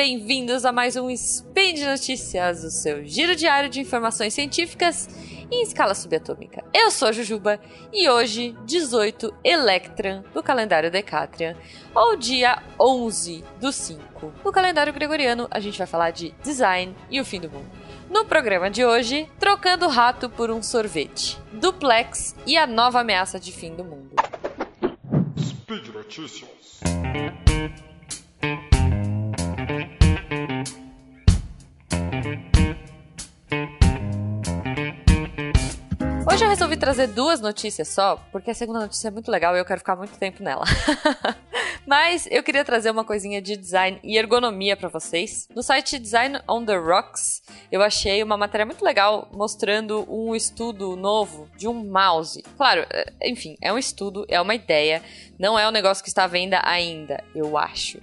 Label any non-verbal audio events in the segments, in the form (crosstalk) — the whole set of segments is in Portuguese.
bem-vindos a mais um Spin de Notícias, o seu giro diário de informações científicas em escala subatômica. Eu sou a Jujuba e hoje, 18 Electran do calendário Decatrian, ou dia 11 do 5. No calendário gregoriano, a gente vai falar de design e o fim do mundo. No programa de hoje, trocando rato por um sorvete, duplex e a nova ameaça de fim do mundo. Speed Notícias. Hoje eu resolvi trazer duas notícias só, porque a segunda notícia é muito legal e eu quero ficar muito tempo nela. (laughs) Mas eu queria trazer uma coisinha de design e ergonomia para vocês. No site Design on the Rocks, eu achei uma matéria muito legal mostrando um estudo novo de um mouse. Claro, é, enfim, é um estudo, é uma ideia, não é um negócio que está à venda ainda, eu acho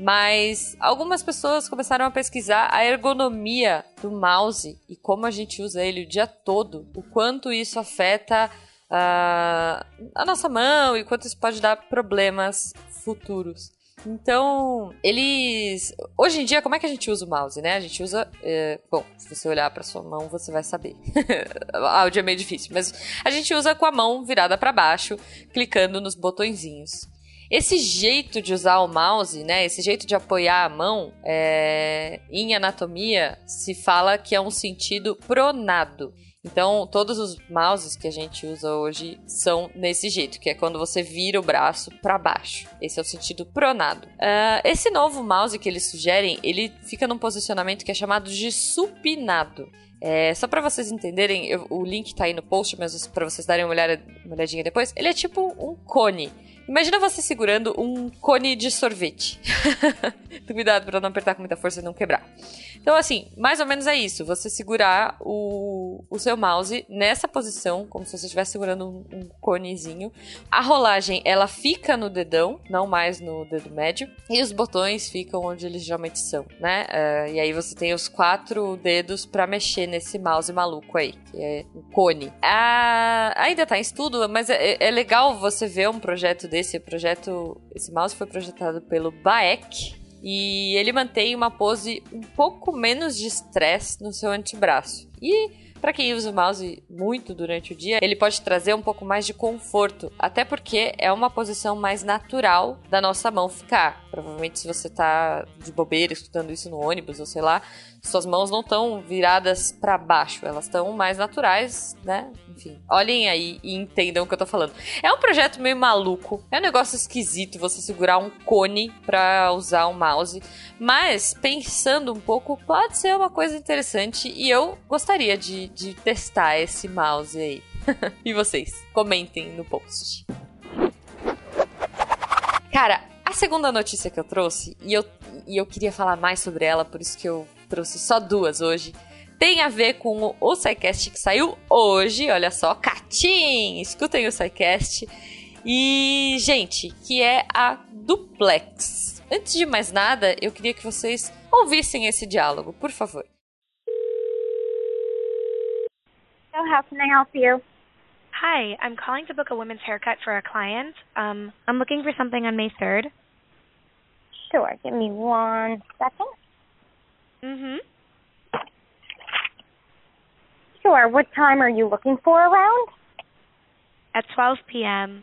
mas algumas pessoas começaram a pesquisar a ergonomia do mouse e como a gente usa ele o dia todo, o quanto isso afeta uh, a nossa mão e quanto isso pode dar problemas futuros. Então, eles. Hoje em dia, como é que a gente usa o mouse, né? A gente usa. É... Bom, se você olhar para sua mão, você vai saber. (laughs) áudio é meio difícil, mas a gente usa com a mão virada para baixo, clicando nos botõezinhos. Esse jeito de usar o mouse, né? Esse jeito de apoiar a mão, é... em anatomia se fala que é um sentido pronado. Então, todos os mouses que a gente usa hoje são nesse jeito, que é quando você vira o braço para baixo. Esse é o sentido pronado. Uh, esse novo mouse que eles sugerem, ele fica num posicionamento que é chamado de supinado. É, só para vocês entenderem, eu, o link tá aí no post, mas para vocês darem uma, olhada, uma olhadinha depois, ele é tipo um cone. Imagina você segurando um cone de sorvete. (laughs) Cuidado para não apertar com muita força e não quebrar. Então, assim, mais ou menos é isso. Você segurar o, o seu mouse nessa posição, como se você estivesse segurando um, um conezinho. A rolagem, ela fica no dedão, não mais no dedo médio. E os botões ficam onde eles geralmente são, né? Uh, e aí você tem os quatro dedos para mexer nesse mouse maluco aí, que é o cone. Uh, ainda tá em estudo, mas é, é legal você ver um projeto desse esse projeto, esse mouse foi projetado pelo Baek e ele mantém uma pose um pouco menos de estresse no seu antebraço. E para quem usa o mouse muito durante o dia, ele pode trazer um pouco mais de conforto, até porque é uma posição mais natural da nossa mão ficar. Provavelmente se você tá de bobeira escutando isso no ônibus ou sei lá, suas mãos não estão viradas para baixo, elas estão mais naturais, né? Enfim, olhem aí e entendam o que eu tô falando. É um projeto meio maluco, é um negócio esquisito você segurar um cone para usar um mouse, mas pensando um pouco, pode ser uma coisa interessante e eu gostaria de, de testar esse mouse aí. (laughs) e vocês? Comentem no post. Cara, a segunda notícia que eu trouxe, e eu, e eu queria falar mais sobre ela, por isso que eu trouxe só duas hoje, tem a ver com o SciCast que saiu hoje, olha só, Catim! Escutem o SciCast. E, gente, que é a Duplex. Antes de mais nada, eu queria que vocês ouvissem esse diálogo, por favor. So how can I help you? Hi, I'm calling to book a women's haircut for a client. Um, I'm looking for something on May 3rd. Sure, give me one second. Mhm. Sure, what time are you looking for around? At 12 p.m.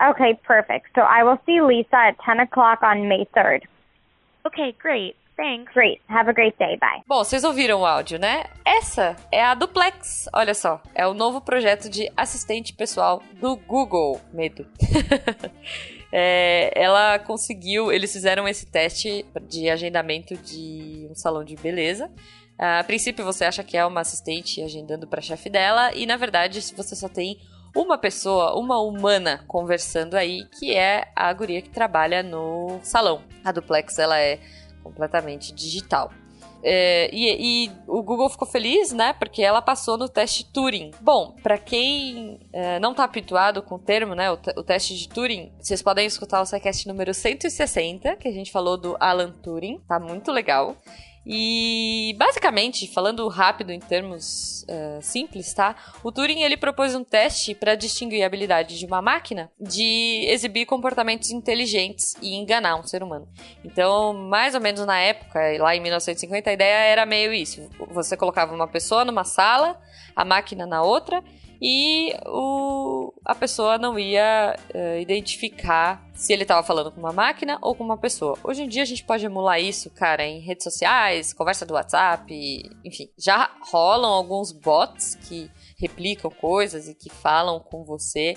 Okay, perfect. So I will see Lisa at 10 o'clock on May 3rd. Okay, great. Thanks. Great. Have a great day. Bye. Bom, vocês ouviram o áudio, né? Essa é a Duplex. Olha só, é o novo projeto de assistente pessoal do Google. Medo. (laughs) é, ela conseguiu, eles fizeram esse teste de agendamento de um salão de beleza. A princípio você acha que é uma assistente agendando para chefe dela e na verdade você só tem uma pessoa, uma humana conversando aí, que é a guria que trabalha no salão. A Duplex ela é completamente digital. É, e, e, o Google ficou feliz, né? Porque ela passou no teste Turing. Bom, para quem é, não tá habituado com o termo, né? O, o, teste de Turing, vocês podem escutar o SciCast número 160, que a gente falou do Alan Turing. Tá muito legal. E basicamente, falando rápido em termos uh, simples, tá? O Turing ele propôs um teste para distinguir a habilidade de uma máquina de exibir comportamentos inteligentes e enganar um ser humano. Então, mais ou menos na época, lá em 1950, a ideia era meio isso: você colocava uma pessoa numa sala, a máquina na outra e o, a pessoa não ia uh, identificar se ele estava falando com uma máquina ou com uma pessoa. Hoje em dia a gente pode emular isso, cara, em redes sociais, conversa do WhatsApp, enfim. Já rolam alguns bots que replicam coisas e que falam com você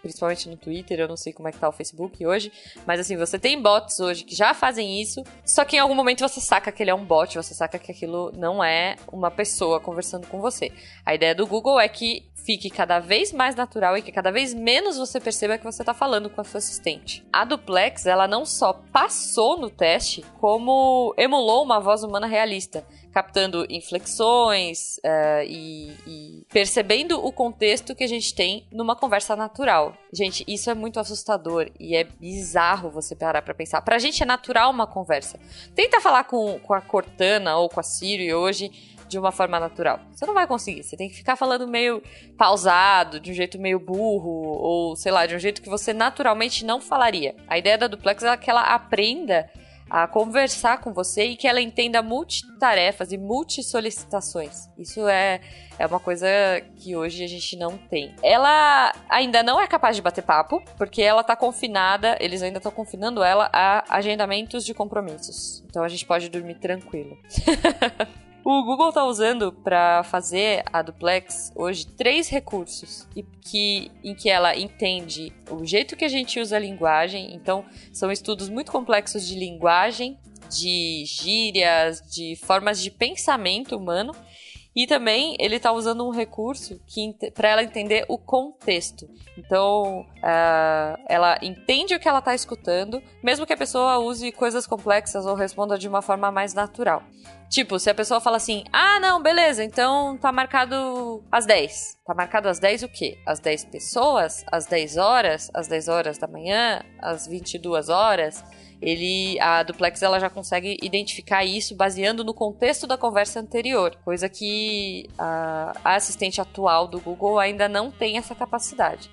principalmente no Twitter, eu não sei como é que tá o Facebook hoje, mas assim, você tem bots hoje que já fazem isso, só que em algum momento você saca que ele é um bot, você saca que aquilo não é uma pessoa conversando com você. A ideia do Google é que fique cada vez mais natural e que cada vez menos você perceba que você está falando com a sua assistente. A Duplex, ela não só passou no teste, como emulou uma voz humana realista captando inflexões uh, e, e, percebendo o contexto que a gente tem numa conversa natural. Gente, isso é muito assustador e é bizarro você parar pra pensar. Pra gente é natural uma conversa. Tenta falar com, com a Cortana ou com a Siri hoje de uma forma natural. Você não vai conseguir. Você tem que ficar falando meio pausado, de um jeito meio burro, ou sei lá, de um jeito que você naturalmente não falaria. A ideia da duplex é que ela aprenda a conversar com você e que ela entenda multitarefas e multissolicitações. Isso é, é uma coisa que hoje a gente não tem. Ela ainda não é capaz de bater papo, porque ela tá confinada, eles ainda estão confinando ela a agendamentos de compromissos. Então a gente pode dormir tranquilo. (laughs) O Google está usando para fazer a duplex hoje três recursos e que, em que ela entende o jeito que a gente usa a linguagem. Então, são estudos muito complexos de linguagem, de gírias, de formas de pensamento humano. E também ele está usando um recurso que para ela entender o contexto. Então, uh, ela entende o que ela está escutando, mesmo que a pessoa use coisas complexas ou responda de uma forma mais natural. Tipo, se a pessoa fala assim: ah, não, beleza, então tá marcado às 10. Tá marcado às 10 o quê? Às 10 pessoas? Às 10 horas? Às 10 horas da manhã? Às 22 horas? Ele, a duplex ela já consegue identificar isso baseando no contexto da conversa anterior, coisa que a, a assistente atual do Google ainda não tem essa capacidade.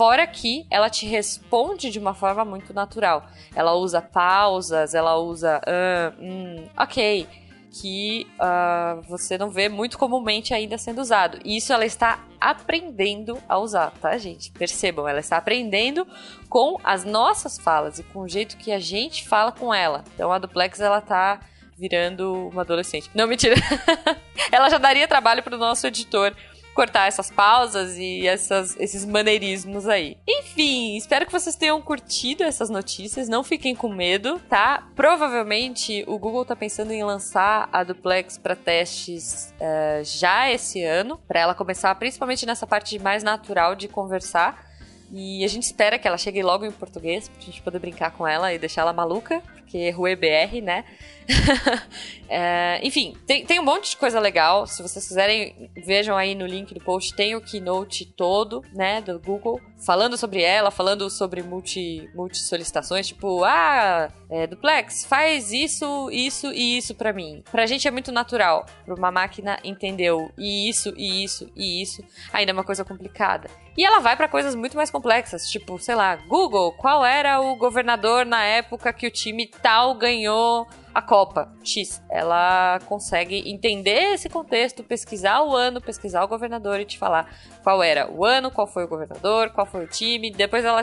Fora que ela te responde de uma forma muito natural. Ela usa pausas, ela usa, uh, hum, ok, que uh, você não vê muito comumente ainda sendo usado. E isso ela está aprendendo a usar, tá, gente? Percebam, ela está aprendendo com as nossas falas e com o jeito que a gente fala com ela. Então a duplex ela tá virando uma adolescente. Não, mentira. (laughs) ela já daria trabalho para o nosso editor cortar essas pausas e essas, esses maneirismos aí. Enfim, espero que vocês tenham curtido essas notícias. Não fiquem com medo, tá? Provavelmente o Google tá pensando em lançar a duplex para testes uh, já esse ano, para ela começar principalmente nessa parte mais natural de conversar. E a gente espera que ela chegue logo em português, pra gente poder brincar com ela e deixar ela maluca, porque Rue BR, né? (laughs) é, enfim, tem, tem um monte de coisa legal. Se vocês quiserem, vejam aí no link do post, tem o keynote todo, né, do Google, falando sobre ela, falando sobre multi, multi solicitações, tipo, ah, é, duplex, faz isso, isso e isso para mim. Pra gente é muito natural. Pra uma máquina entendeu e isso, e isso, e isso. Ainda é uma coisa complicada. E ela vai para coisas muito mais complexas, tipo, sei lá, Google, qual era o governador na época que o time tal ganhou a Copa X. Ela consegue entender esse contexto, pesquisar o ano, pesquisar o governador e te falar qual era o ano, qual foi o governador, qual foi o time. Depois ela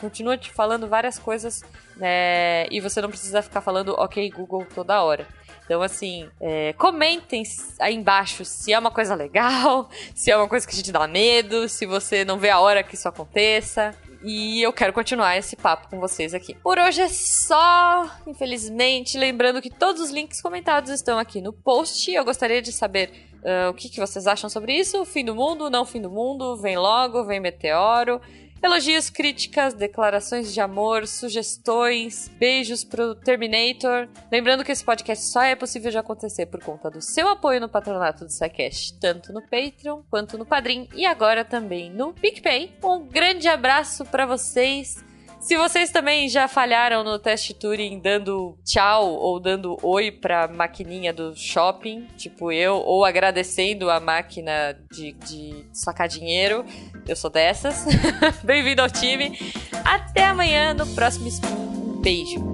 continua te falando várias coisas né, e você não precisa ficar falando ok Google toda hora. Então, assim, é, comentem aí embaixo se é uma coisa legal, (laughs) se é uma coisa que a gente dá medo, se você não vê a hora que isso aconteça. E eu quero continuar esse papo com vocês aqui. Por hoje é só, infelizmente. Lembrando que todos os links comentados estão aqui no post. Eu gostaria de saber uh, o que, que vocês acham sobre isso. Fim do mundo, não fim do mundo, vem logo, vem meteoro. Elogios, críticas, declarações de amor, sugestões, beijos pro Terminator. Lembrando que esse podcast só é possível de acontecer por conta do seu apoio no patronato do SciCast, tanto no Patreon quanto no Padrim e agora também no PicPay. Um grande abraço para vocês. Se vocês também já falharam no teste Turing dando tchau ou dando oi pra maquininha do shopping, tipo eu, ou agradecendo a máquina de, de sacar dinheiro, eu sou dessas. (laughs) Bem-vindo ao time. Até amanhã no próximo. Um beijo.